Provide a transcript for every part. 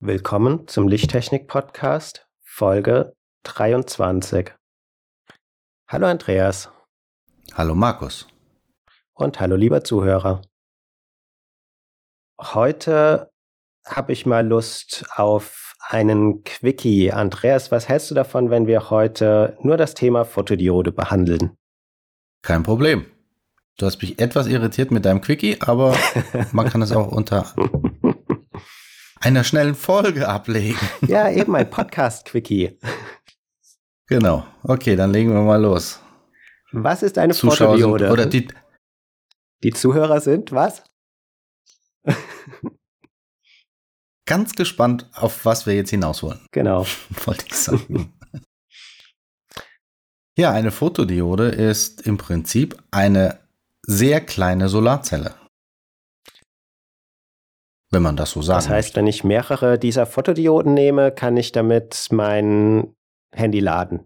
Willkommen zum Lichttechnik-Podcast, Folge 23. Hallo Andreas. Hallo Markus. Und hallo lieber Zuhörer. Heute habe ich mal Lust auf einen Quickie. Andreas, was hältst du davon, wenn wir heute nur das Thema Fotodiode behandeln? Kein Problem. Du hast mich etwas irritiert mit deinem Quickie, aber man kann es auch unter einer schnellen Folge ablegen. Ja, eben ein Podcast-Quickie. Genau. Okay, dann legen wir mal los. Was ist eine Zuschauer Fotodiode? Sind, oder die, die Zuhörer sind was? Ganz gespannt, auf was wir jetzt hinaus wollen. Genau. Wollte ich sagen. ja, eine Fotodiode ist im Prinzip eine sehr kleine Solarzelle. Wenn man das so sagt. Das heißt, wenn ich mehrere dieser Fotodioden nehme, kann ich damit mein Handy laden.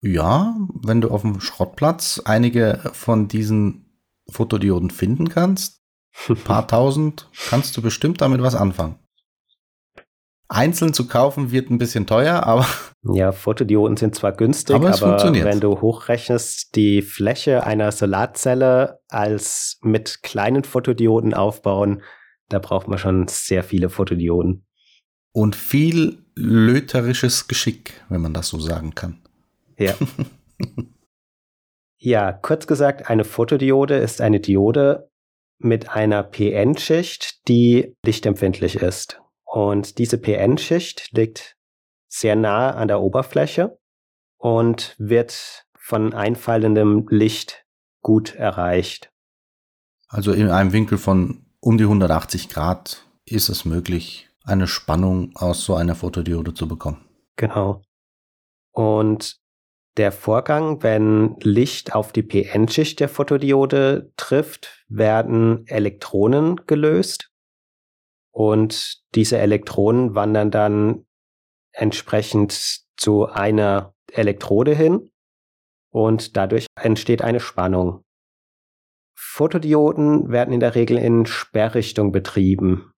Ja, wenn du auf dem Schrottplatz einige von diesen Fotodioden finden kannst, ein paar tausend, kannst du bestimmt damit was anfangen. Einzeln zu kaufen wird ein bisschen teuer, aber. Ja, Fotodioden sind zwar günstig, aber, aber wenn du hochrechnest, die Fläche einer Solarzelle als mit kleinen Fotodioden aufbauen, da braucht man schon sehr viele Fotodioden. Und viel löterisches Geschick, wenn man das so sagen kann. Ja. ja, kurz gesagt, eine Fotodiode ist eine Diode mit einer PN-Schicht, die lichtempfindlich ist. Und diese PN-Schicht liegt sehr nah an der Oberfläche und wird von einfallendem Licht gut erreicht. Also in einem Winkel von um die 180 Grad ist es möglich, eine Spannung aus so einer Fotodiode zu bekommen. Genau. Und der Vorgang, wenn Licht auf die PN-Schicht der Fotodiode trifft, werden Elektronen gelöst. Und diese Elektronen wandern dann entsprechend zu einer Elektrode hin. Und dadurch entsteht eine Spannung. Fotodioden werden in der Regel in Sperrrichtung betrieben.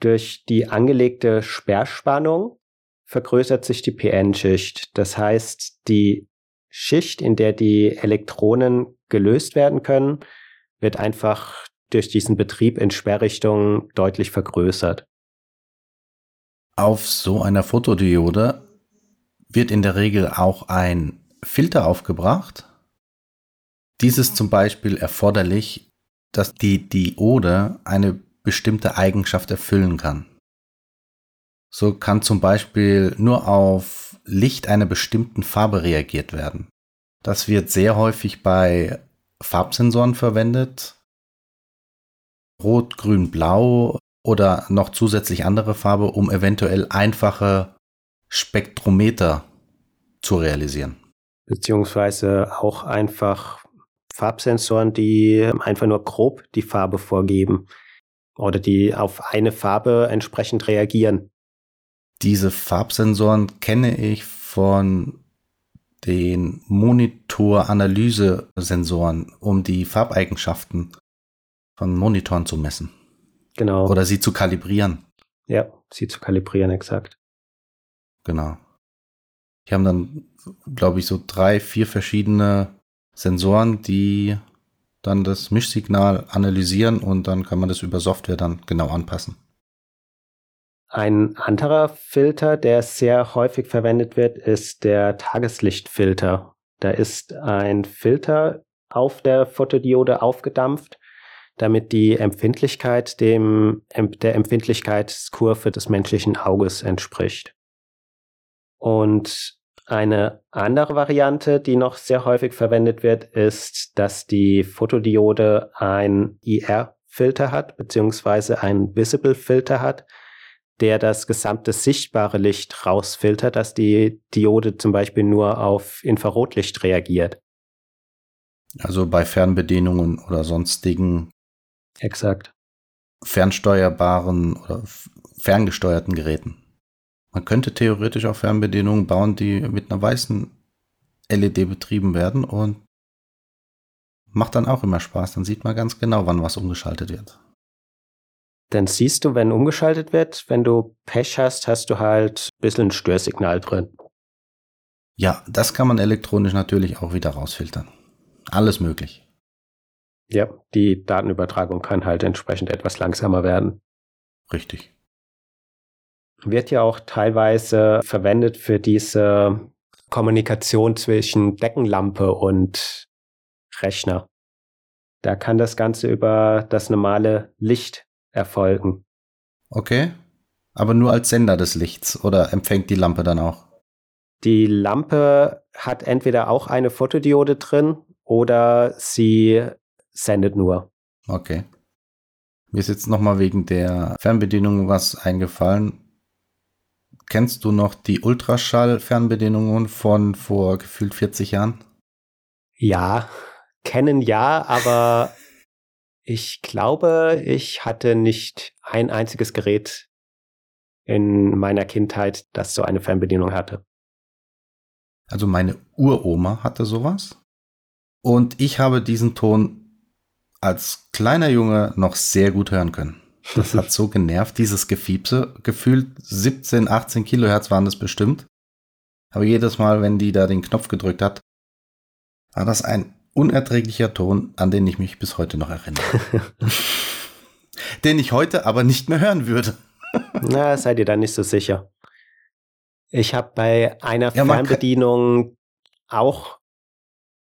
Durch die angelegte Sperrspannung vergrößert sich die PN-Schicht. Das heißt, die Schicht, in der die Elektronen gelöst werden können, wird einfach durch diesen Betrieb in Sperrrichtung deutlich vergrößert. Auf so einer Fotodiode wird in der Regel auch ein Filter aufgebracht. Dies ist zum Beispiel erforderlich, dass die Diode eine bestimmte Eigenschaft erfüllen kann. So kann zum Beispiel nur auf Licht einer bestimmten Farbe reagiert werden. Das wird sehr häufig bei Farbsensoren verwendet. Rot, Grün, Blau oder noch zusätzlich andere Farbe, um eventuell einfache Spektrometer zu realisieren. Beziehungsweise auch einfach Farbsensoren, die einfach nur grob die Farbe vorgeben oder die auf eine Farbe entsprechend reagieren. Diese Farbsensoren kenne ich von den Monitoranalyse-Sensoren, um die Farbeigenschaften von Monitoren zu messen. Genau. Oder sie zu kalibrieren. Ja, sie zu kalibrieren, exakt. Genau. Die haben dann, glaube ich, so drei, vier verschiedene Sensoren, die dann das Mischsignal analysieren und dann kann man das über Software dann genau anpassen. Ein anderer Filter, der sehr häufig verwendet wird, ist der Tageslichtfilter. Da ist ein Filter auf der Fotodiode aufgedampft, damit die Empfindlichkeit dem, der Empfindlichkeitskurve des menschlichen Auges entspricht. Und Eine andere Variante, die noch sehr häufig verwendet wird, ist, dass die Fotodiode ein IR-Filter hat, beziehungsweise ein Visible-Filter hat, der das gesamte sichtbare Licht rausfiltert, dass die Diode zum Beispiel nur auf Infrarotlicht reagiert. Also bei Fernbedienungen oder sonstigen Exakt. fernsteuerbaren oder ferngesteuerten Geräten. Man könnte theoretisch auch Fernbedienungen bauen, die mit einer weißen LED betrieben werden und macht dann auch immer Spaß. Dann sieht man ganz genau, wann was umgeschaltet wird. Dann siehst du, wenn umgeschaltet wird, wenn du Pech hast, hast du halt ein bisschen ein Störsignal drin. Ja, das kann man elektronisch natürlich auch wieder rausfiltern. Alles möglich. Ja, die Datenübertragung kann halt entsprechend etwas langsamer werden. Richtig. Wird ja auch teilweise verwendet für diese Kommunikation zwischen Deckenlampe und Rechner. Da kann das Ganze über das normale Licht erfolgen. Okay. Aber nur als Sender des Lichts oder empfängt die Lampe dann auch? Die Lampe hat entweder auch eine Fotodiode drin oder sie sendet nur. Okay. Mir ist jetzt nochmal wegen der Fernbedienung was eingefallen. Kennst du noch die Ultraschall-Fernbedienungen von vor gefühlt 40 Jahren? Ja, kennen ja, aber ich glaube, ich hatte nicht ein einziges Gerät in meiner Kindheit, das so eine Fernbedienung hatte. Also meine Uroma hatte sowas. Und ich habe diesen Ton als kleiner Junge noch sehr gut hören können. Das hat so genervt, dieses Gefiepse. Gefühlt 17, 18 Kilohertz waren das bestimmt. Aber jedes Mal, wenn die da den Knopf gedrückt hat, war das ein unerträglicher Ton, an den ich mich bis heute noch erinnere. den ich heute aber nicht mehr hören würde. Na, seid ihr da nicht so sicher. Ich habe bei einer ja, Fernbedienung auch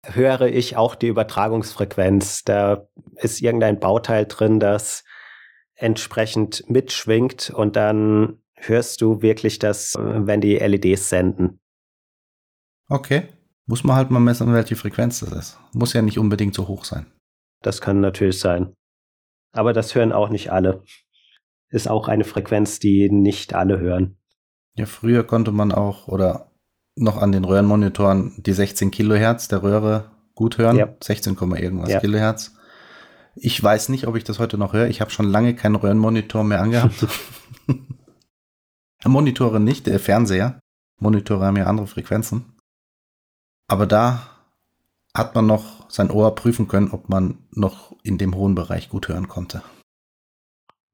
höre ich auch die Übertragungsfrequenz. Da ist irgendein Bauteil drin, das entsprechend mitschwingt und dann hörst du wirklich das, wenn die LEDs senden. Okay. Muss man halt mal messen, welche Frequenz das ist. Muss ja nicht unbedingt so hoch sein. Das kann natürlich sein. Aber das hören auch nicht alle. Ist auch eine Frequenz, die nicht alle hören. Ja, früher konnte man auch, oder noch an den Röhrenmonitoren die 16 Kilohertz der Röhre gut hören. Ja. 16, irgendwas ja. Kilohertz. Ich weiß nicht, ob ich das heute noch höre. Ich habe schon lange keinen Röhrenmonitor mehr angehabt. Monitore nicht, der Fernseher. Monitore haben ja andere Frequenzen. Aber da hat man noch sein Ohr prüfen können, ob man noch in dem hohen Bereich gut hören konnte.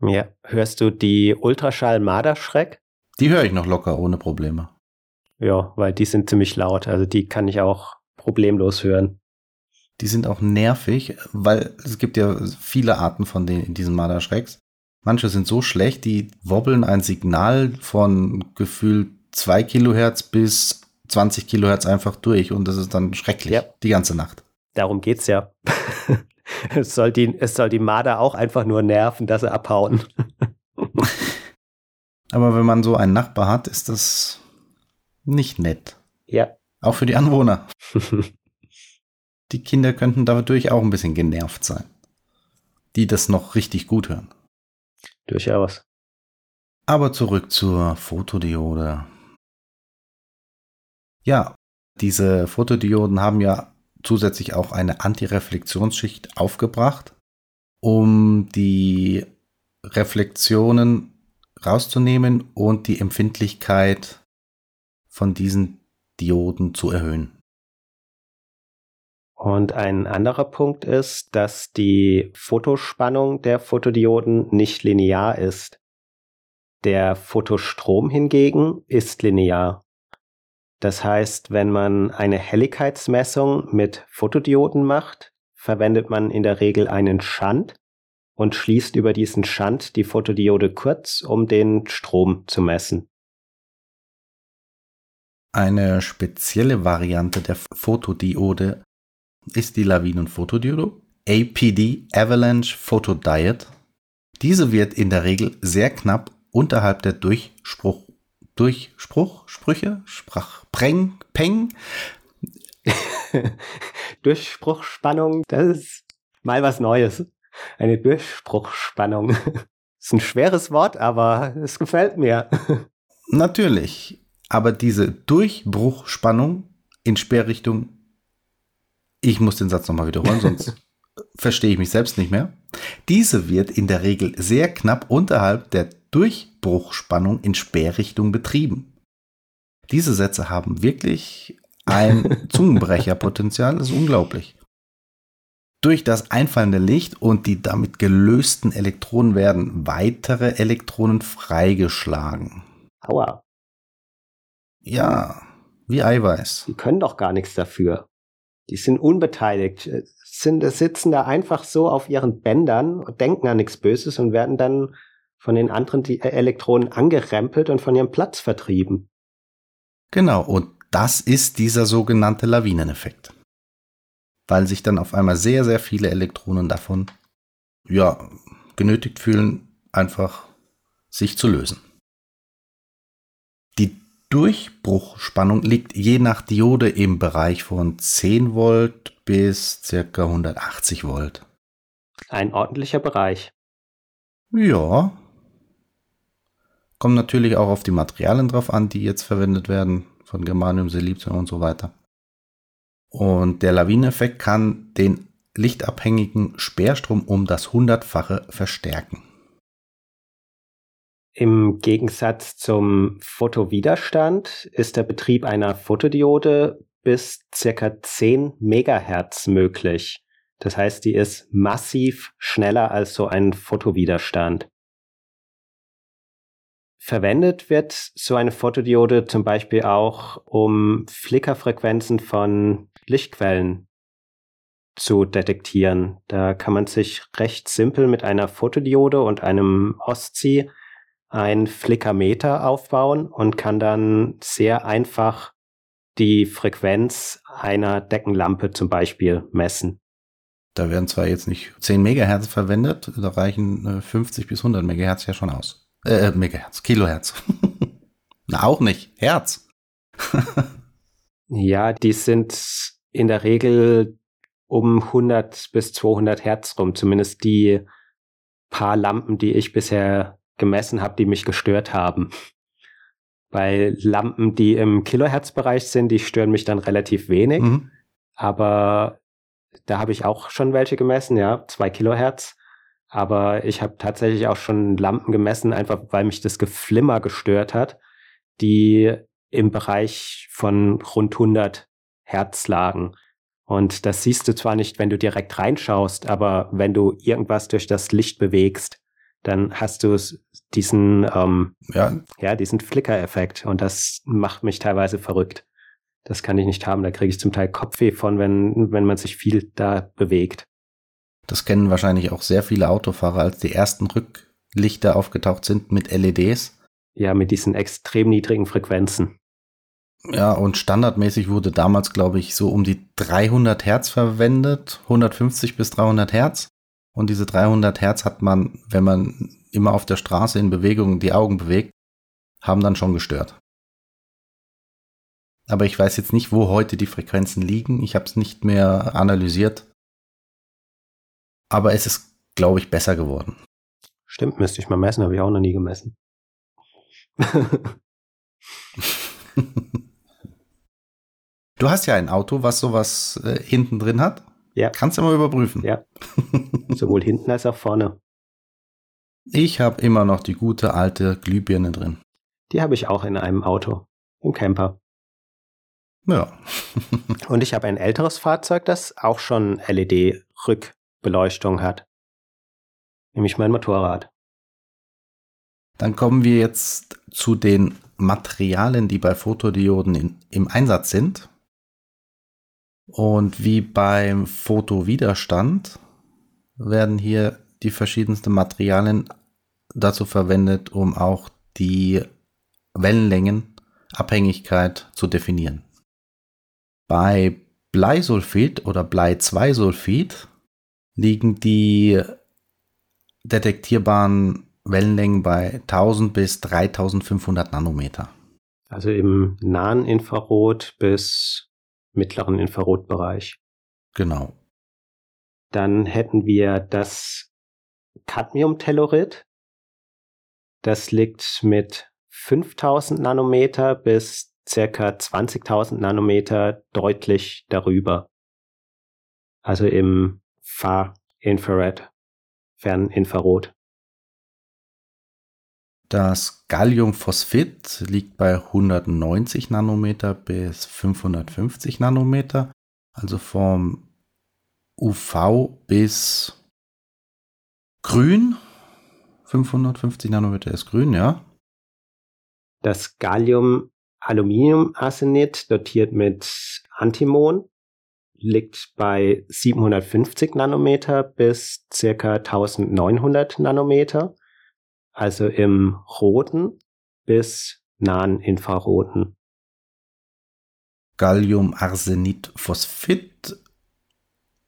Ja, hörst du die Ultraschall-Marderschreck? Die höre ich noch locker ohne Probleme. Ja, weil die sind ziemlich laut. Also die kann ich auch problemlos hören. Die sind auch nervig, weil es gibt ja viele Arten von denen in diesen Marderschrecks. Manche sind so schlecht, die wobbeln ein Signal von gefühlt 2 Kilohertz bis 20 Kilohertz einfach durch und das ist dann schrecklich, ja. die ganze Nacht. Darum geht's ja. es, soll die, es soll die Marder auch einfach nur nerven, dass sie abhauen. Aber wenn man so einen Nachbar hat, ist das nicht nett. Ja. Auch für die Anwohner. die Kinder könnten dadurch auch ein bisschen genervt sein. Die das noch richtig gut hören. Durchaus. Aber zurück zur Fotodiode. Ja, diese Fotodioden haben ja zusätzlich auch eine Antireflexionsschicht aufgebracht, um die Reflexionen rauszunehmen und die Empfindlichkeit von diesen Dioden zu erhöhen. Und ein anderer Punkt ist, dass die Fotospannung der Fotodioden nicht linear ist. Der Fotostrom hingegen ist linear. Das heißt, wenn man eine Helligkeitsmessung mit Fotodioden macht, verwendet man in der Regel einen Shunt und schließt über diesen Shunt die Fotodiode kurz, um den Strom zu messen. Eine spezielle Variante der Fotodiode ist die Lawinen-Fotodiode, APD Avalanche Photodiode. Diese wird in der Regel sehr knapp unterhalb der Durchspruch, Durchspruch, Sprüche, Sprach, Preng, Peng. Durchspruchspannung, das ist mal was Neues. Eine Durchspruchspannung. Ist ein schweres Wort, aber es gefällt mir. Natürlich. Aber diese Durchbruchspannung in Sperrrichtung, ich muss den Satz nochmal wiederholen, sonst verstehe ich mich selbst nicht mehr. Diese wird in der Regel sehr knapp unterhalb der Durchbruchspannung in Sperrrichtung betrieben. Diese Sätze haben wirklich ein Zungenbrecherpotenzial, das ist unglaublich. Durch das einfallende Licht und die damit gelösten Elektronen werden weitere Elektronen freigeschlagen. Aua. Ja, wie Eiweiß. Die können doch gar nichts dafür. Die sind unbeteiligt, sind, sitzen da einfach so auf ihren Bändern und denken an nichts Böses und werden dann von den anderen die Elektronen angerempelt und von ihrem Platz vertrieben. Genau, und das ist dieser sogenannte Lawineneffekt weil sich dann auf einmal sehr, sehr viele Elektronen davon ja, genötigt fühlen, einfach sich zu lösen. Durchbruchspannung liegt je nach Diode im Bereich von 10 Volt bis ca. 180 Volt. Ein ordentlicher Bereich. Ja. Kommt natürlich auch auf die Materialien drauf an, die jetzt verwendet werden, von Germanium, Silizium und so weiter. Und der Lawineneffekt kann den lichtabhängigen Sperrstrom um das hundertfache verstärken. Im Gegensatz zum Fotowiderstand ist der Betrieb einer Fotodiode bis circa 10 Megahertz möglich. Das heißt, die ist massiv schneller als so ein Fotowiderstand. Verwendet wird so eine Fotodiode zum Beispiel auch, um Flickerfrequenzen von Lichtquellen zu detektieren. Da kann man sich recht simpel mit einer Fotodiode und einem OSCI ein Flickermeter aufbauen und kann dann sehr einfach die Frequenz einer Deckenlampe zum Beispiel messen. Da werden zwar jetzt nicht 10 Megahertz verwendet, da reichen 50 äh, bis 100 Megahertz ja schon aus. Äh, Megahertz, Kilohertz. Na, auch nicht. Herz. ja, die sind in der Regel um 100 bis 200 Hertz rum. Zumindest die paar Lampen, die ich bisher gemessen habe, die mich gestört haben. Bei Lampen, die im Kilohertz-Bereich sind, die stören mich dann relativ wenig. Mhm. Aber da habe ich auch schon welche gemessen, ja, zwei Kilohertz. Aber ich habe tatsächlich auch schon Lampen gemessen, einfach weil mich das Geflimmer gestört hat, die im Bereich von rund 100 Herz lagen. Und das siehst du zwar nicht, wenn du direkt reinschaust, aber wenn du irgendwas durch das Licht bewegst, dann hast du diesen, ähm, ja. ja, diesen Flicker-Effekt. Und das macht mich teilweise verrückt. Das kann ich nicht haben. Da kriege ich zum Teil Kopfweh von, wenn, wenn man sich viel da bewegt. Das kennen wahrscheinlich auch sehr viele Autofahrer, als die ersten Rücklichter aufgetaucht sind mit LEDs. Ja, mit diesen extrem niedrigen Frequenzen. Ja, und standardmäßig wurde damals, glaube ich, so um die 300 Hertz verwendet, 150 bis 300 Hertz. Und diese 300 Hertz hat man, wenn man immer auf der Straße in Bewegung die Augen bewegt, haben dann schon gestört. Aber ich weiß jetzt nicht, wo heute die Frequenzen liegen. Ich habe es nicht mehr analysiert. Aber es ist, glaube ich, besser geworden. Stimmt, müsste ich mal messen, habe ich auch noch nie gemessen. Du hast ja ein Auto, was sowas äh, hinten drin hat. Ja. Kannst du mal überprüfen. Ja. Sowohl hinten als auch vorne. Ich habe immer noch die gute alte Glühbirne drin. Die habe ich auch in einem Auto. Im Camper. Ja. Und ich habe ein älteres Fahrzeug, das auch schon LED-Rückbeleuchtung hat. Nämlich mein Motorrad. Dann kommen wir jetzt zu den Materialien, die bei Fotodioden in, im Einsatz sind. Und wie beim Fotowiderstand werden hier die verschiedensten Materialien dazu verwendet, um auch die Wellenlängenabhängigkeit zu definieren. Bei Bleisulfid oder Blei-2-Sulfid liegen die detektierbaren Wellenlängen bei 1000 bis 3500 Nanometer. Also im nahen Infrarot bis mittleren Infrarotbereich. Genau. Dann hätten wir das Cadmiumtellurid. Das liegt mit 5000 Nanometer bis circa 20.000 Nanometer deutlich darüber. Also im Far Infrared, Ferninfrarot. Das Galliumphosphid liegt bei 190 Nanometer bis 550 Nanometer, also vom UV bis grün. 550 Nanometer ist grün, ja. Das Gallium-Aluminium-Arsenid dotiert mit Antimon liegt bei 750 Nanometer bis circa 1900 Nanometer, also im roten bis nahen Infraroten. Galliumarsenidphosphid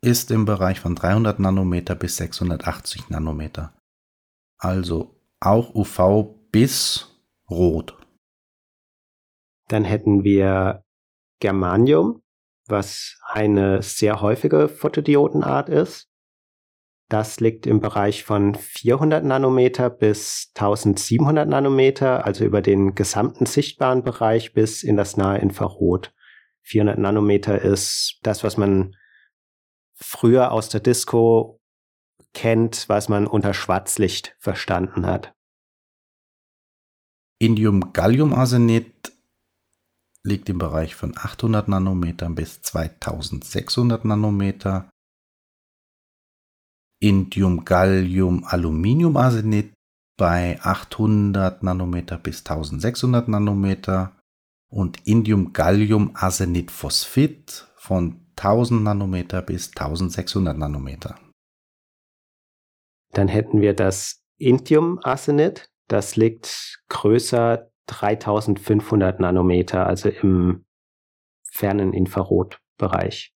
ist im Bereich von 300 Nanometer bis 680 Nanometer. Also auch UV bis rot. Dann hätten wir Germanium, was eine sehr häufige Photodiodenart ist. Das liegt im Bereich von 400 Nanometer bis 1700 Nanometer, also über den gesamten sichtbaren Bereich bis in das nahe Infrarot. 400 Nanometer ist das, was man früher aus der Disco kennt, was man unter Schwarzlicht verstanden hat. Indium-Gallium-Arsenid liegt im Bereich von 800 Nanometer bis 2600 Nanometer. Indium-Gallium-Aluminium-Arsenid bei 800 Nanometer bis 1600 Nanometer und Indium-Gallium-Arsenid-Phosphid von 1000 Nanometer bis 1600 Nanometer. Dann hätten wir das Indium-Arsenid. Das liegt größer 3500 Nanometer, also im fernen Infrarotbereich.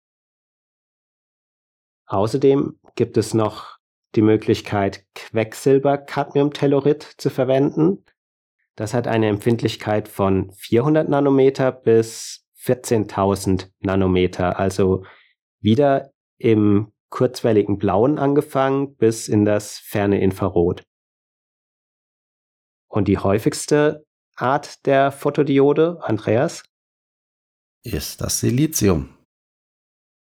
Außerdem gibt es noch die Möglichkeit, Quecksilber-Cadmium-Tellurid zu verwenden. Das hat eine Empfindlichkeit von 400 Nanometer bis 14.000 Nanometer, also wieder im kurzwelligen Blauen angefangen bis in das ferne Infrarot. Und die häufigste Art der Fotodiode, Andreas? Ist das Silizium.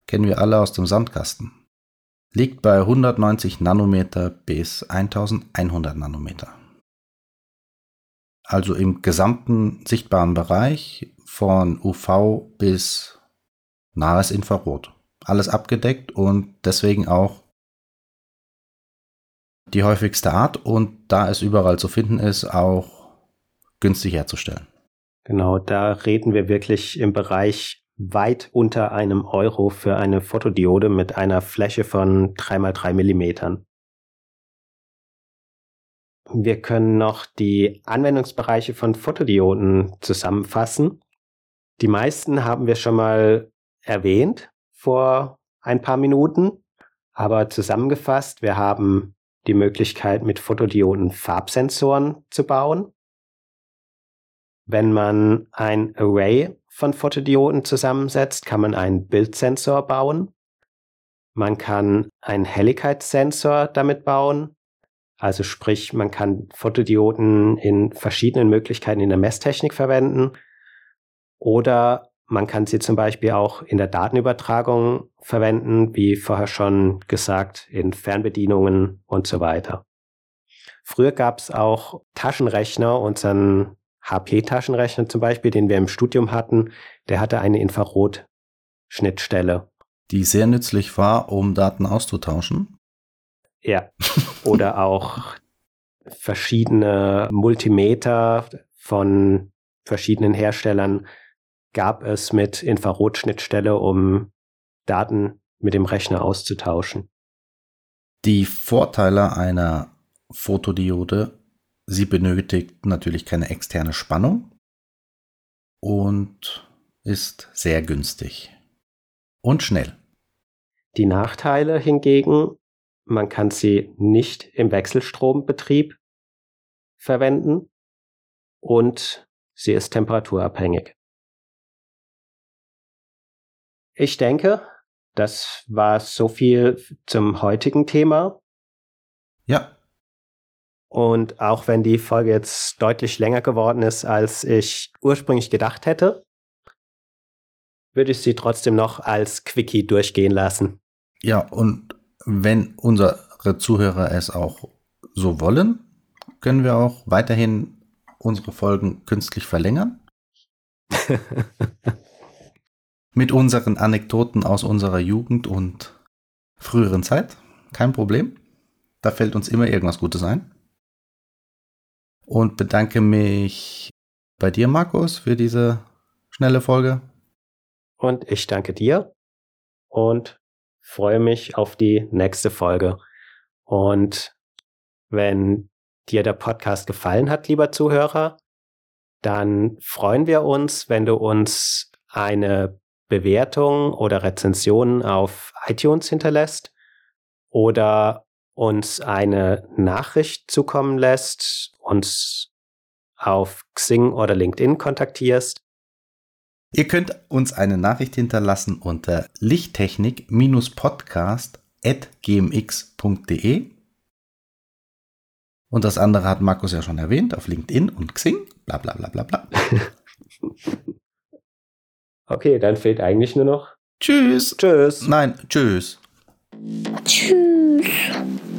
Kennen wir alle aus dem Sandkasten. Liegt bei 190 Nanometer bis 1100 Nanometer. Also im gesamten sichtbaren Bereich von UV bis nahes Infrarot. Alles abgedeckt und deswegen auch die häufigste Art und da es überall zu finden ist, auch günstig herzustellen. Genau, da reden wir wirklich im Bereich weit unter einem Euro für eine Fotodiode mit einer Fläche von 3x3 Millimetern. Wir können noch die Anwendungsbereiche von Fotodioden zusammenfassen. Die meisten haben wir schon mal erwähnt vor ein paar Minuten, aber zusammengefasst, wir haben die Möglichkeit, mit Fotodioden Farbsensoren zu bauen. Wenn man ein Array von Fotodioden zusammensetzt, kann man einen Bildsensor bauen. Man kann einen Helligkeitssensor damit bauen. Also sprich, man kann Fotodioden in verschiedenen Möglichkeiten in der Messtechnik verwenden. Oder man kann sie zum Beispiel auch in der Datenübertragung verwenden, wie vorher schon gesagt, in Fernbedienungen und so weiter. Früher gab es auch Taschenrechner, unseren HP-Taschenrechner zum Beispiel, den wir im Studium hatten, der hatte eine Infrarot-Schnittstelle. Die sehr nützlich war, um Daten auszutauschen. Ja. Oder auch verschiedene Multimeter von verschiedenen Herstellern gab es mit Infrarotschnittstelle, um Daten mit dem Rechner auszutauschen. Die Vorteile einer Fotodiode Sie benötigt natürlich keine externe Spannung und ist sehr günstig und schnell. Die Nachteile hingegen, man kann sie nicht im Wechselstrombetrieb verwenden und sie ist temperaturabhängig. Ich denke, das war so viel zum heutigen Thema. Ja. Und auch wenn die Folge jetzt deutlich länger geworden ist, als ich ursprünglich gedacht hätte, würde ich sie trotzdem noch als Quickie durchgehen lassen. Ja, und wenn unsere Zuhörer es auch so wollen, können wir auch weiterhin unsere Folgen künstlich verlängern. Mit unseren Anekdoten aus unserer Jugend und früheren Zeit. Kein Problem. Da fällt uns immer irgendwas Gutes ein. Und bedanke mich bei dir, Markus, für diese schnelle Folge. Und ich danke dir und freue mich auf die nächste Folge. Und wenn dir der Podcast gefallen hat, lieber Zuhörer, dann freuen wir uns, wenn du uns eine Bewertung oder Rezension auf iTunes hinterlässt oder uns eine Nachricht zukommen lässt, uns auf Xing oder LinkedIn kontaktierst Ihr könnt uns eine Nachricht hinterlassen unter lichttechnik-podcast.gmx.de. Und das andere hat Markus ja schon erwähnt, auf LinkedIn und Xing, bla bla bla bla bla. okay, dann fehlt eigentlich nur noch Tschüss. Tschüss. Nein, tschüss. Tschüss. Tschüss.